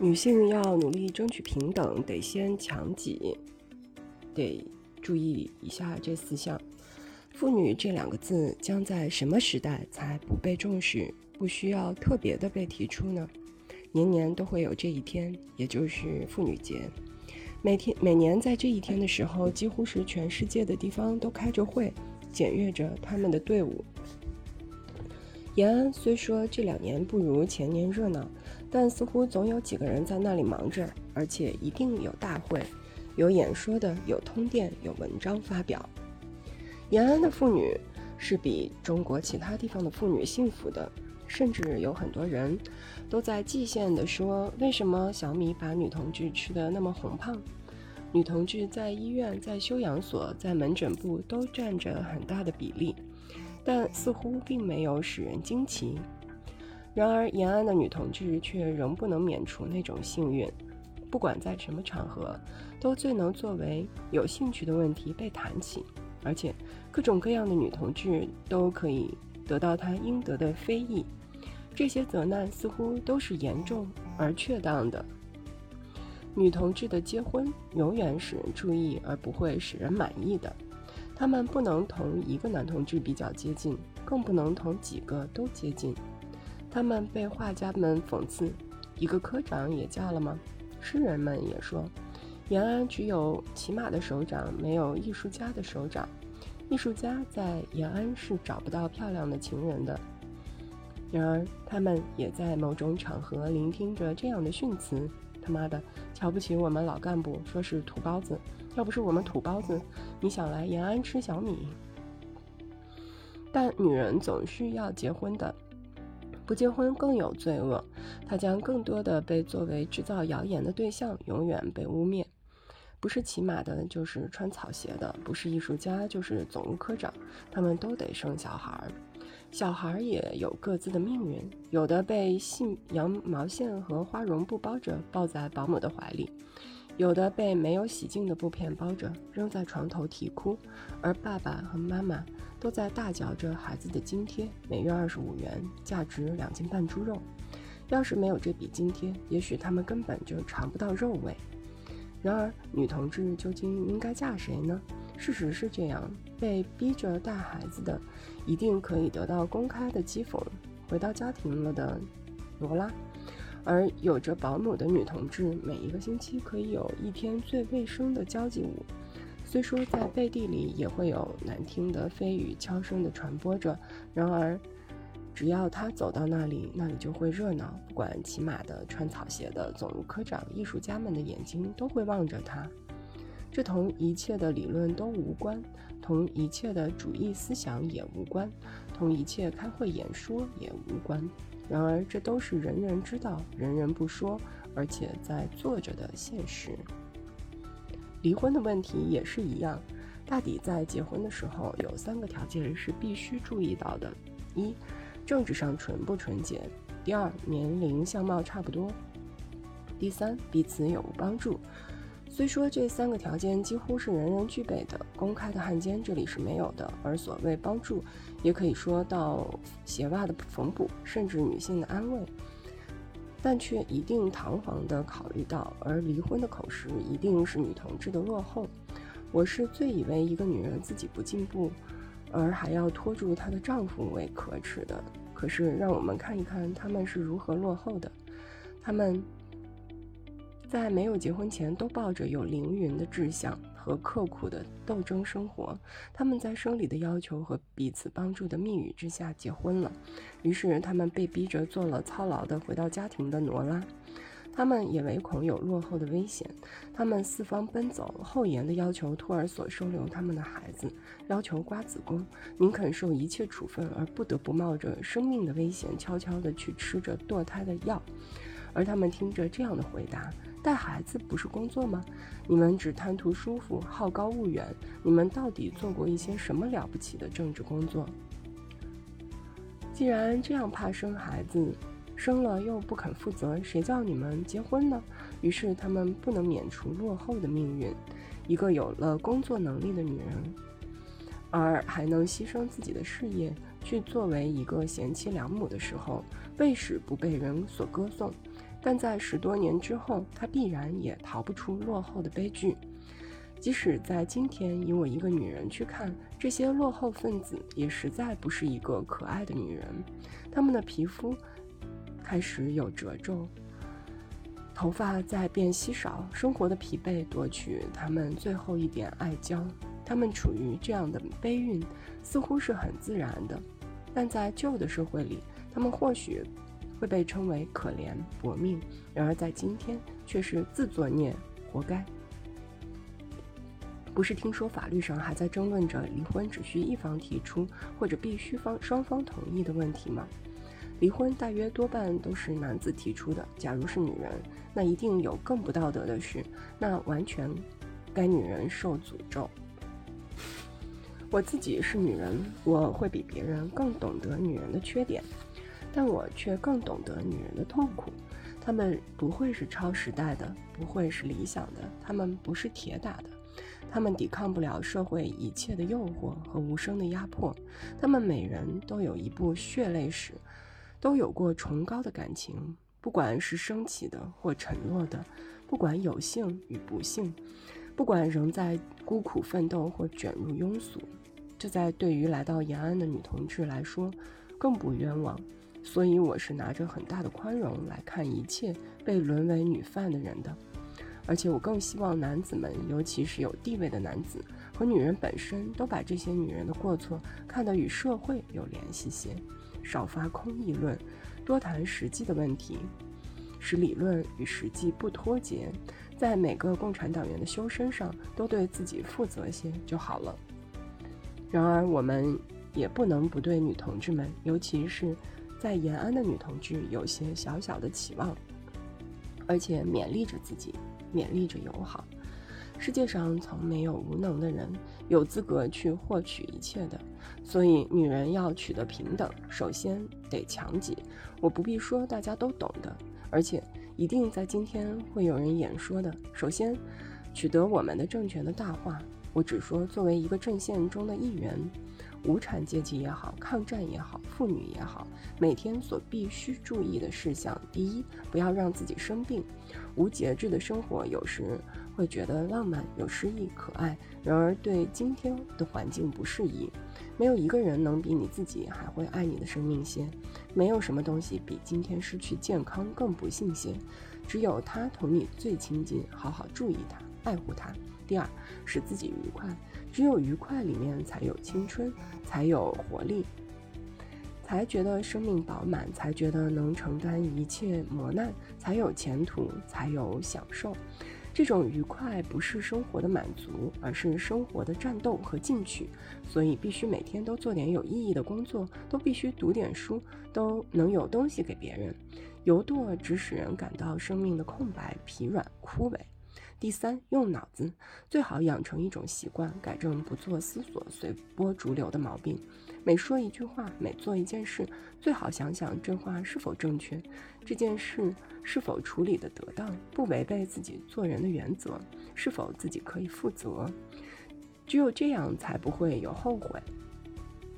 女性要努力争取平等，得先强己，得注意以下这四项。妇女这两个字将在什么时代才不被重视，不需要特别的被提出呢？年年都会有这一天，也就是妇女节。每天每年在这一天的时候，几乎是全世界的地方都开着会，检阅着他们的队伍。延安虽说这两年不如前年热闹，但似乎总有几个人在那里忙着，而且一定有大会，有演说的，有通电，有文章发表。延安的妇女是比中国其他地方的妇女幸福的，甚至有很多人都在蓟县的说：为什么小米把女同志吃得那么红胖？女同志在医院、在休养所、在门诊部都占着很大的比例，但似乎并没有使人惊奇。然而，延安的女同志却仍不能免除那种幸运，不管在什么场合，都最能作为有兴趣的问题被谈起。而且，各种各样的女同志都可以得到她应得的非议。这些责难似乎都是严重而确当的。女同志的结婚永远使人注意，而不会使人满意的。她们不能同一个男同志比较接近，更不能同几个都接近。他们被画家们讽刺：“一个科长也嫁了吗？”诗人们也说。延安只有骑马的首长，没有艺术家的首长。艺术家在延安是找不到漂亮的情人的。然而，他们也在某种场合聆听着这样的训词：“他妈的，瞧不起我们老干部，说是土包子。要不是我们土包子，你想来延安吃小米？”但女人总是要结婚的，不结婚更有罪恶。他将更多的被作为制造谣言的对象，永远被污蔑。不是骑马的，就是穿草鞋的；不是艺术家，就是总务科长。他们都得生小孩儿，小孩儿也有各自的命运。有的被细羊毛线和花绒布包着，抱在保姆的怀里；有的被没有洗净的布片包着，扔在床头啼哭。而爸爸和妈妈都在大嚼着孩子的津贴，每月二十五元，价值两斤半猪肉。要是没有这笔津贴，也许他们根本就尝不到肉味。然而，女同志究竟应该嫁谁呢？事实是这样：被逼着带孩子的，一定可以得到公开的讥讽；回到家庭了的罗拉，而有着保姆的女同志，每一个星期可以有一天最卫生的交际舞。虽说在背地里也会有难听的蜚语悄声地传播着，然而。只要他走到那里，那里就会热闹。不管骑马的、穿草鞋的、总务科长、艺术家们的眼睛都会望着他。这同一切的理论都无关，同一切的主义思想也无关，同一切开会演说也无关。然而，这都是人人知道、人人不说，而且在做着的现实。离婚的问题也是一样，大抵在结婚的时候，有三个条件是必须注意到的：一。政治上纯不纯洁？第二，年龄相貌差不多。第三，彼此有无帮助？虽说这三个条件几乎是人人具备的，公开的汉奸这里是没有的。而所谓帮助，也可以说到鞋袜的缝补，甚至女性的安慰，但却一定堂皇地考虑到，而离婚的口实一定是女同志的落后。我是最以为一个女人自己不进步。而还要拖住她的丈夫为可耻的。可是，让我们看一看他们是如何落后的。他们在没有结婚前都抱着有凌云的志向和刻苦的斗争生活。他们在生理的要求和彼此帮助的密语之下结婚了。于是，他们被逼着做了操劳的回到家庭的挪拉。他们也唯恐有落后的危险，他们四方奔走，厚颜的要求托儿所收留他们的孩子，要求瓜子宫，宁肯受一切处分，而不得不冒着生命的危险，悄悄地去吃着堕胎的药。而他们听着这样的回答：带孩子不是工作吗？你们只贪图舒服，好高骛远。你们到底做过一些什么了不起的政治工作？既然这样怕生孩子。生了又不肯负责，谁叫你们结婚呢？于是他们不能免除落后的命运。一个有了工作能力的女人，而还能牺牲自己的事业去作为一个贤妻良母的时候，为使不被人所歌颂。但在十多年之后，它必然也逃不出落后的悲剧。即使在今天，以我一个女人去看这些落后分子，也实在不是一个可爱的女人。她们的皮肤开始有褶皱，头发在变稀少，生活的疲惫夺取她们最后一点爱娇。她们处于这样的悲运，似乎是很自然的，但在旧的社会里，她们或许会被称为可怜薄命，然而在今天却是自作孽，活该。不是听说法律上还在争论着离婚只需一方提出，或者必须方双方同意的问题吗？离婚大约多半都是男子提出的。假如是女人，那一定有更不道德的事，那完全该女人受诅咒。我自己是女人，我会比别人更懂得女人的缺点，但我却更懂得女人的痛苦。她们不会是超时代的，不会是理想的，她们不是铁打的。她们抵抗不了社会一切的诱惑和无声的压迫，她们每人都有一部血泪史，都有过崇高的感情，不管是升起的或沉落的，不管有幸与不幸，不管仍在孤苦奋斗或卷入庸俗，这在对于来到延安的女同志来说，更不冤枉。所以我是拿着很大的宽容来看一切被沦为女犯的人的。而且我更希望男子们，尤其是有地位的男子和女人本身，都把这些女人的过错看得与社会有联系些，少发空议论，多谈实际的问题，使理论与实际不脱节，在每个共产党员的修身上都对自己负责些就好了。然而，我们也不能不对女同志们，尤其是在延安的女同志，有些小小的期望，而且勉励着自己。勉励着友好。世界上从没有无能的人，有资格去获取一切的。所以，女人要取得平等，首先得强己。我不必说，大家都懂的，而且一定在今天会有人演说的。首先，取得我们的政权的大化。我只说，作为一个阵线中的一员。无产阶级也好，抗战也好，妇女也好，每天所必须注意的事项：第一，不要让自己生病。无节制的生活有时会觉得浪漫、有诗意、可爱，然而对今天的环境不适宜。没有一个人能比你自己还会爱你的生命些。没有什么东西比今天失去健康更不幸些。只有他同你最亲近，好好注意他，爱护他。第二，使自己愉快。只有愉快里面才有青春，才有活力，才觉得生命饱满，才觉得能承担一切磨难，才有前途，才有享受。这种愉快不是生活的满足，而是生活的战斗和进取。所以必须每天都做点有意义的工作，都必须读点书，都能有东西给别人。游惰只使人感到生命的空白、疲软、枯萎。第三，用脑子，最好养成一种习惯，改正不做思索、随波逐流的毛病。每说一句话，每做一件事，最好想想这话是否正确，这件事是否处理的得当，不违背自己做人的原则，是否自己可以负责。只有这样，才不会有后悔。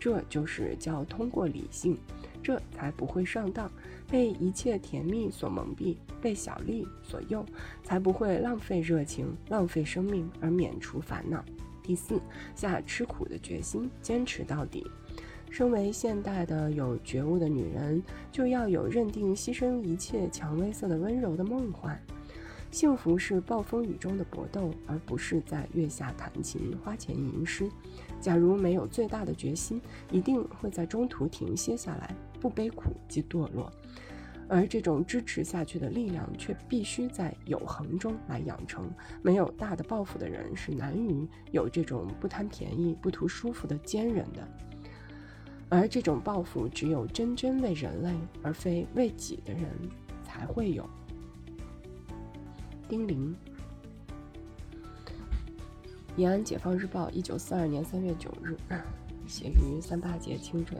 这就是叫通过理性。这才不会上当，被一切甜蜜所蒙蔽，被小利所诱，才不会浪费热情、浪费生命而免除烦恼。第四，下吃苦的决心，坚持到底。身为现代的有觉悟的女人，就要有认定牺牲一切蔷薇色的温柔的梦幻。幸福是暴风雨中的搏斗，而不是在月下弹琴、花前吟诗。假如没有最大的决心，一定会在中途停歇下来，不悲苦即堕落。而这种支持下去的力量，却必须在有恒中来养成。没有大的抱负的人，是难于有这种不贪便宜、不图舒服的坚韧的。而这种抱负，只有真真为人类而非为己的人才会有。丁玲，延安解放日报，一九四二年三月九日，写于三八节清晨。